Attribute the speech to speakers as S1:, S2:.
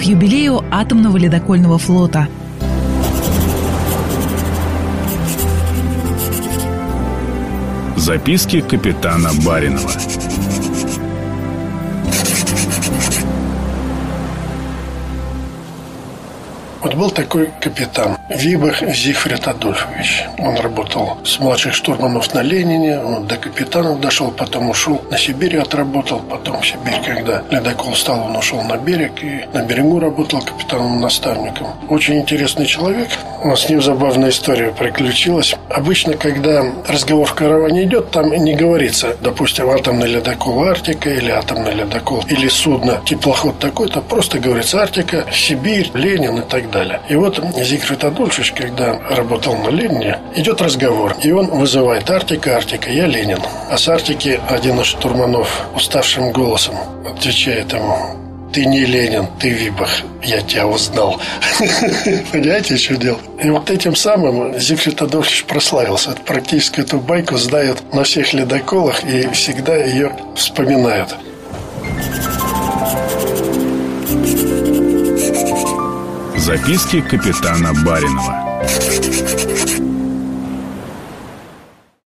S1: к юбилею атомного ледокольного флота.
S2: Записки капитана Баринова.
S3: Вот был такой капитан Вибах Зигфрид Адольфович. Он работал с младших штурманов на Ленине, он до капитанов дошел, потом ушел на Сибирь, отработал, потом в Сибирь, когда ледокол стал, он ушел на берег и на берегу работал капитаном-наставником. Очень интересный человек. Нас с ним забавная история приключилась. Обычно, когда разговор в караване идет, там не говорится, допустим, атомный ледокол Арктика или атомный ледокол или судно, теплоход такой-то, просто говорится Арктика, Сибирь, Ленин и так далее. И вот Зигфрид Адольфович, когда работал на Ленине, идет разговор. И он вызывает Артика, Артика, я Ленин. А с Артики один из штурманов уставшим голосом отвечает ему, ты не Ленин, ты Вибах. Я тебя узнал. Понимаете, что дело? И вот этим самым Зигфрид Адольфович прославился. Практически эту байку знают на всех ледоколах и всегда ее вспоминают.
S2: Записки капитана Баринова.